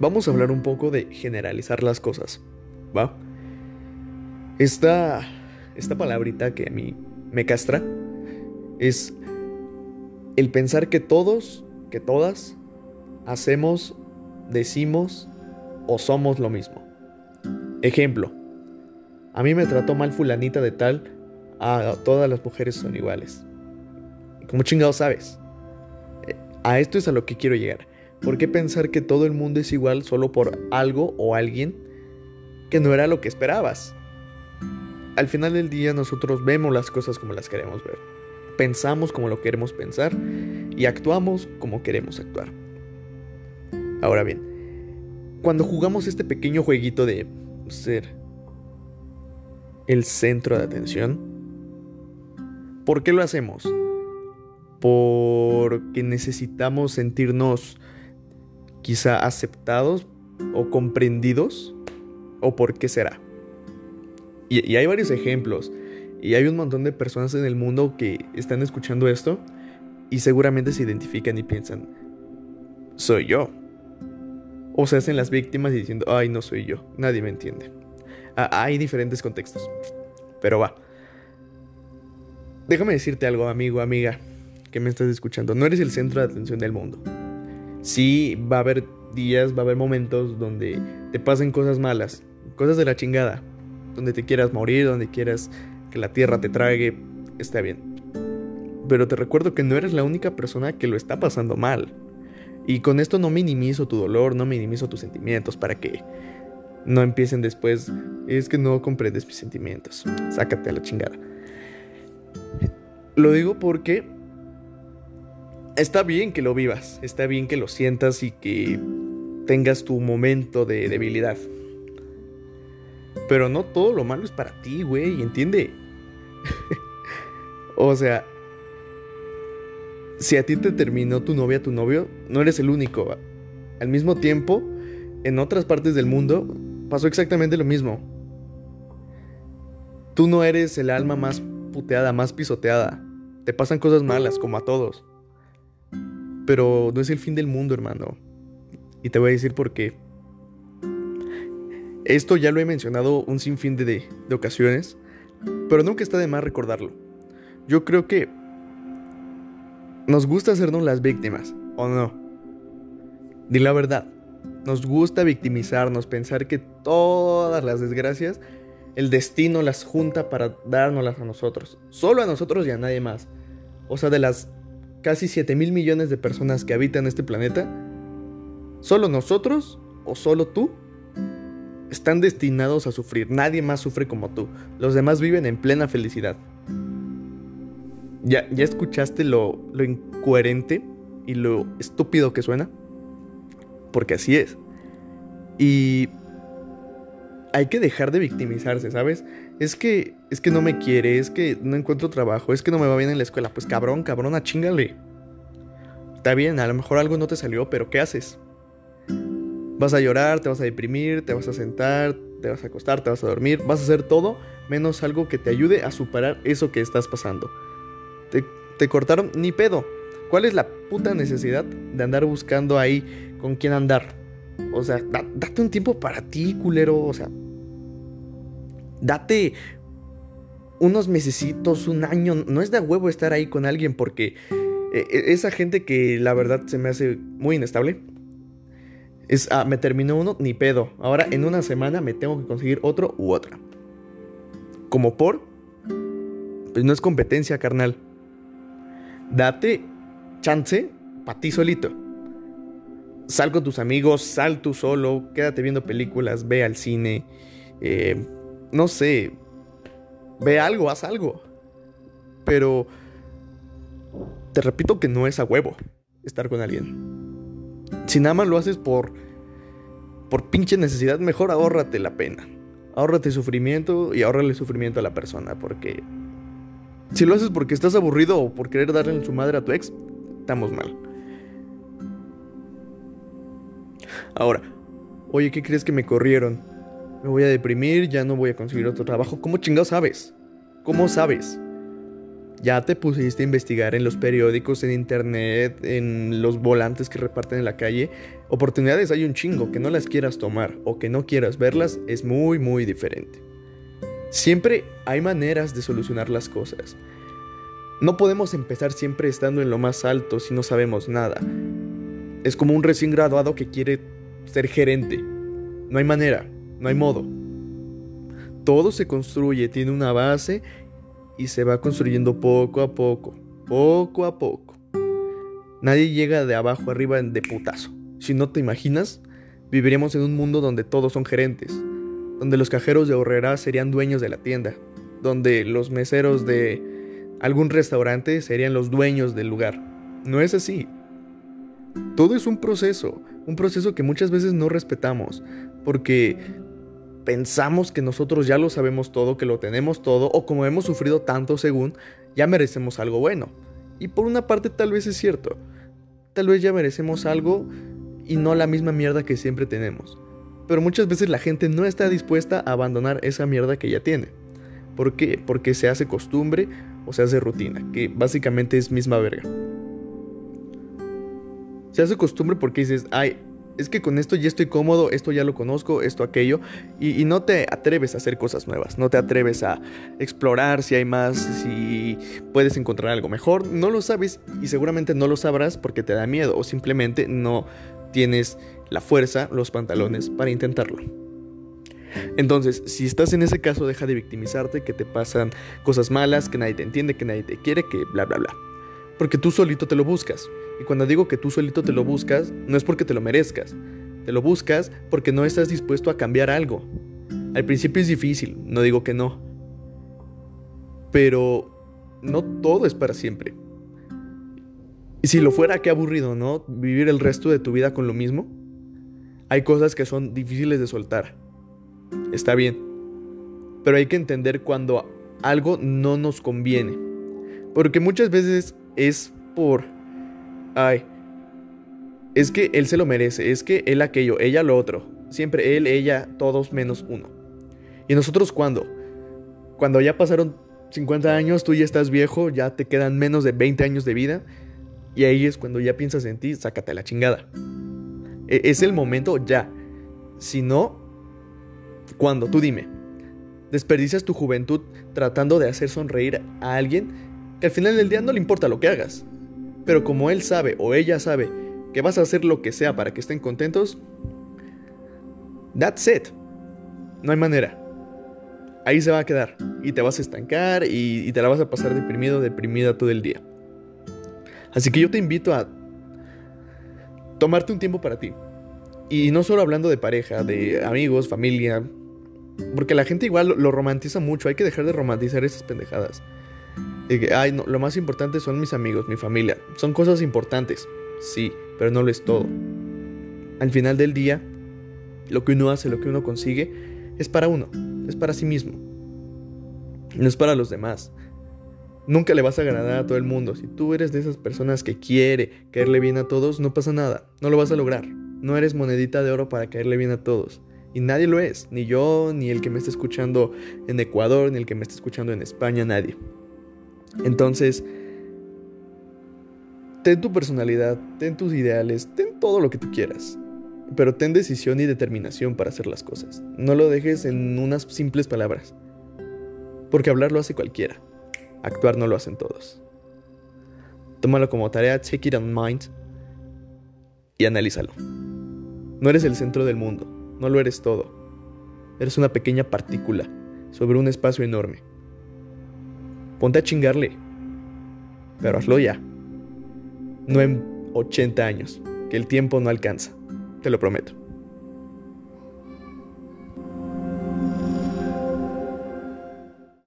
vamos a hablar un poco de generalizar las cosas, ¿va? Esta, esta palabrita que a mí me castra es el pensar que todos, que todas, hacemos, decimos o somos lo mismo. Ejemplo, a mí me trató mal fulanita de tal, a todas las mujeres son iguales. ¿Cómo chingado sabes? Eh, a esto es a lo que quiero llegar. ¿Por qué pensar que todo el mundo es igual solo por algo o alguien que no era lo que esperabas? Al final del día nosotros vemos las cosas como las queremos ver. Pensamos como lo queremos pensar y actuamos como queremos actuar. Ahora bien, cuando jugamos este pequeño jueguito de ser el centro de atención, ¿por qué lo hacemos? Porque necesitamos sentirnos quizá aceptados o comprendidos, o por qué será. Y, hay varios ejemplos, y hay un montón de personas en el mundo que están escuchando esto y seguramente se identifican y piensan, soy yo. O se hacen las víctimas diciendo, ay, no soy yo, nadie me entiende. Ah, hay diferentes contextos, pero va. Déjame decirte algo, amigo, amiga, que me estás escuchando. No eres el centro de atención del mundo sí va a haber días, va a haber momentos donde te pasen cosas malas, cosas de la chingada, donde te quieras morir, donde quieras que la tierra te trague, está bien. Pero te recuerdo que no eres la única persona que lo está pasando mal. Y con esto no minimizo tu dolor, no minimizo tus sentimientos para que no empiecen después. Es que no comprendes mis sentimientos. Sácate a la chingada. Lo digo porque está bien que lo vivas, está bien que lo sientas y que tengas tu momento de debilidad. Pero no todo lo malo es para ti, güey, entiende. o sea, si a ti te terminó tu novia, tu novio, no eres el único. Al mismo tiempo, en otras partes del mundo pasó exactamente lo mismo. Tú no eres el alma más puteada, más pisoteada. Te pasan cosas malas, como a todos. Pero no es el fin del mundo, hermano. Y te voy a decir por qué. Esto ya lo he mencionado un sinfín de, de ocasiones, pero nunca está de más recordarlo. Yo creo que nos gusta hacernos las víctimas, ¿o no? Di la verdad. Nos gusta victimizarnos, pensar que todas las desgracias, el destino las junta para dárnoslas a nosotros. Solo a nosotros y a nadie más. O sea, de las casi 7 mil millones de personas que habitan este planeta, solo nosotros o solo tú están destinados a sufrir. Nadie más sufre como tú. Los demás viven en plena felicidad. ¿Ya, ya escuchaste lo, lo incoherente y lo estúpido que suena? Porque así es. Y hay que dejar de victimizarse, ¿sabes? Es que, es que no me quiere, es que no encuentro trabajo, es que no me va bien en la escuela. Pues cabrón, cabrona, chingale. Está bien, a lo mejor algo no te salió, pero ¿qué haces? Vas a llorar, te vas a deprimir, te vas a sentar, te vas a acostar, te vas a dormir, vas a hacer todo menos algo que te ayude a superar eso que estás pasando. Te, te cortaron ni pedo. ¿Cuál es la puta necesidad de andar buscando ahí con quién andar? O sea, date un tiempo para ti, culero. O sea, date unos mesecitos, un año. No es de huevo estar ahí con alguien porque eh, e, esa gente que la verdad se me hace muy inestable. Es, ah, me terminó uno, ni pedo. Ahora en una semana me tengo que conseguir otro u otra. Como por... Pues no es competencia, carnal. Date chance para ti solito. Sal con tus amigos, sal tú solo, quédate viendo películas, ve al cine. Eh, no sé, ve algo, haz algo. Pero te repito que no es a huevo estar con alguien. Si nada más lo haces por por pinche necesidad, mejor ahórrate la pena. Ahórrate sufrimiento y ahórrale sufrimiento a la persona, porque si lo haces porque estás aburrido o por querer darle en su madre a tu ex, estamos mal. Ahora, oye, ¿qué crees que me corrieron? Me voy a deprimir, ya no voy a conseguir otro trabajo. ¿Cómo chingados sabes? ¿Cómo sabes? Ya te pusiste a investigar en los periódicos, en internet, en los volantes que reparten en la calle. Oportunidades hay un chingo, que no las quieras tomar o que no quieras verlas es muy muy diferente. Siempre hay maneras de solucionar las cosas. No podemos empezar siempre estando en lo más alto si no sabemos nada. Es como un recién graduado que quiere ser gerente. No hay manera, no hay modo. Todo se construye, tiene una base y se va construyendo poco a poco, poco a poco. Nadie llega de abajo arriba de putazo. Si no te imaginas, viviríamos en un mundo donde todos son gerentes, donde los cajeros de horrera serían dueños de la tienda, donde los meseros de algún restaurante serían los dueños del lugar. No es así. Todo es un proceso, un proceso que muchas veces no respetamos, porque pensamos que nosotros ya lo sabemos todo, que lo tenemos todo, o como hemos sufrido tanto según, ya merecemos algo bueno. Y por una parte tal vez es cierto. Tal vez ya merecemos algo y no la misma mierda que siempre tenemos. Pero muchas veces la gente no está dispuesta a abandonar esa mierda que ya tiene. ¿Por qué? Porque se hace costumbre o se hace rutina, que básicamente es misma verga. Se hace costumbre porque dices, ay, es que con esto ya estoy cómodo, esto ya lo conozco, esto, aquello, y, no te atreves a hacer cosas nuevas, no te atreves a explorar si hay más, si puedes encontrar algo mejor, no lo sabes y seguramente no lo sabrás porque te da miedo o simplemente no tienes la fuerza, los pantalones para intentarlo. Entonces, si estás en ese caso, deja de victimizarte, que te pasan cosas malas, que nadie te entiende, que nadie te quiere, que bla, bla, bla. Porque tú solito te lo buscas. Y cuando digo que tú solito te lo buscas, no es porque te lo merezcas. Te lo buscas porque no estás dispuesto a cambiar algo. Al principio es difícil, no digo que no. Pero no todo es para siempre. Y si lo fuera, qué aburrido, ¿no? Vivir el resto de tu vida con lo mismo. Hay cosas que son difíciles de soltar. Está bien. Pero hay que entender cuando algo no nos conviene. Porque muchas veces es por ay, es que él se lo merece, es que él aquello, ella lo otro. Siempre él, ella, todos menos uno. ¿Y nosotros cuándo? Cuando ya pasaron 50 años, tú ya estás viejo, ya te quedan menos de 20 años de vida. Y ahí es cuando ya piensas en ti, sácate la chingada. E, es el momento ya. Si no, ¿cuándo? Tú dime. Desperdicias tu juventud tratando de hacer sonreír a alguien que al final del día no le importa lo que hagas. Pero como él sabe o ella sabe que vas a hacer lo que sea para que estén contentos, that's it. No hay manera. Ahí se va a quedar y te vas a estancar y, te la vas a pasar deprimido, deprimida todo el día. Así que yo te invito a tomarte un tiempo para ti. Y no solo hablando de pareja, de amigos, familia, porque la gente igual lo romantiza mucho, hay que dejar de romantizar esas pendejadas ay, no, lo más importante son mis amigos, mi familia. Son cosas importantes, sí, pero no lo es todo. Al final del día, lo que uno hace, lo que uno consigue, es para uno, es para sí mismo. No es para los demás. Nunca le vas a agradar a todo el mundo. Si tú eres de esas personas que quiere caerle bien a todos, no pasa nada. No lo vas a lograr. No eres monedita de oro para caerle bien a todos. Y nadie lo es. Ni yo, ni el que me está escuchando en Ecuador, ni el que me está escuchando en España, nadie. Entonces, ten tu personalidad, ten tus ideales, ten todo lo que tú quieras. Pero ten decisión y determinación para hacer las cosas. No lo dejes en unas simples palabras. Porque hablar lo hace cualquiera. Actuar no lo hacen todos. Tómalo como tarea, take it on mind y analízalo. No eres el centro del mundo, no lo eres todo. Eres una pequeña partícula sobre un espacio enorme. Ponte a chingarle. Pero hazlo ya. No en 80 años, que el tiempo no alcanza. Te lo prometo.